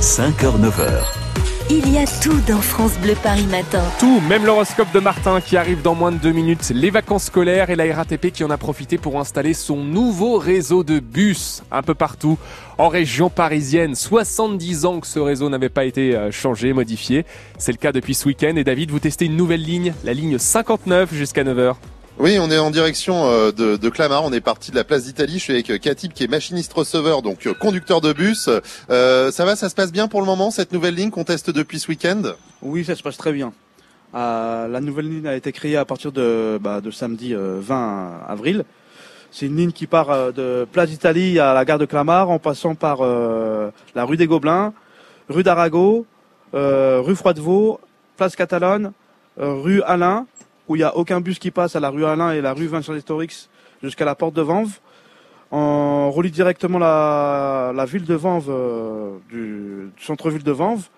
5h-9h. Il y a tout dans France Bleu Paris Matin. Tout, même l'horoscope de Martin qui arrive dans moins de deux minutes, les vacances scolaires et la RATP qui en a profité pour installer son nouveau réseau de bus un peu partout en région parisienne. 70 ans que ce réseau n'avait pas été euh, changé, modifié. C'est le cas depuis ce week-end. Et David, vous testez une nouvelle ligne, la ligne 59 jusqu'à 9h. Oui, on est en direction euh, de, Clamart. On est parti de la place d'Italie. Je suis avec euh, Katib qui est machiniste receveur, donc euh, conducteur de bus. Ça va, ça se passe bien pour le moment cette nouvelle ligne qu'on teste depuis ce week-end? Oui, ça se passe très bien. La nouvelle ligne a été créée à partir de, bah, samedi euh, 20 avril. C'est une ligne qui part de Place d'Italie à la gare de Clamart en passant par la rue des Gobelins, rue d'Arago, rue Froidevaux, Place Catalogne, euh, rue Alain, où il n'y a aucun bus qui passe à la rue Alain et la rue Vincent Historix jusqu'à la porte de Vanves. On relie directement la, ville de Vanves, euh, du, du centre-ville de Vanves.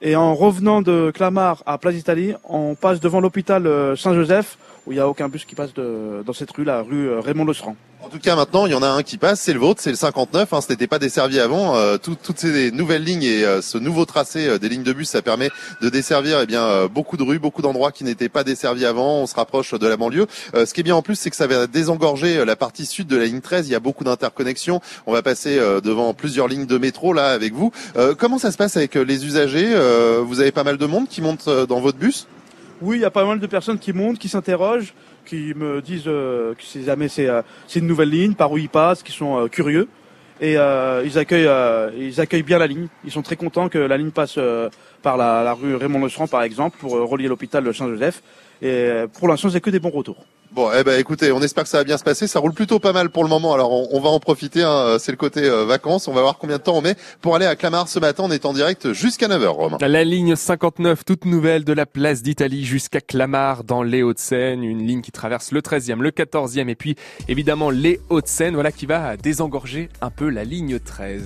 Et en revenant de Clamart à Place d'Italie, on passe devant l'hôpital euh, Saint-Joseph, où il n'y a aucun bus qui passe dans cette rue, la rue euh, Raymond Lestrand. En tout cas, maintenant, il y en a un qui passe, c'est le vôtre, c'est le 59. Hein, ce n'était pas desservi avant. Euh, tout- toutes ces nouvelles lignes et euh, ce nouveau tracé euh, des lignes de bus, ça permet de desservir eh bien euh, beaucoup de rues, beaucoup d'endroits qui n'étaient pas desservis avant. On se rapproche de la banlieue. Ce qui est bien en plus, c'est que ça va désengorger la partie sud de la ligne 13. Il y a beaucoup d'interconnexions. On va passer devant plusieurs lignes de métro là avec vous. Comment ça se passe avec les usagers? Vous avez pas mal de monde qui monte dans votre bus? Oui, il y a pas mal de personnes qui montent, qui s'interrogent, qui me disent euh, que si jamais c'est euh, c'est une nouvelle ligne, par où ils passent, qui sont euh, curieux. Et euh, ils, accueillent, ils accueillent bien la ligne. Ils sont très contents que la ligne passe par la, rue Raymond Lestrand, par exemple, pour relier l'hôpital Saint-Joseph. Et pour l'instant, c'est que des bons retours. Bon, eh ben écoutez, on espère que ça va bien se passer. Ça roule plutôt pas mal pour le moment. Alors on, va en profiter. hein. C'est le côté euh, vacances. On va voir combien de temps on met pour aller à Clamart ce matin. On est en direct jusqu'à 9h, Romain. La ligne 59, toute nouvelle de la place d'Italie jusqu'à Clamart dans les Hauts-de-Seine, une ligne qui traverse le 13e, le 14e et puis évidemment les Hauts-de-Seine, voilà qui va désengorger un peu la ligne 13.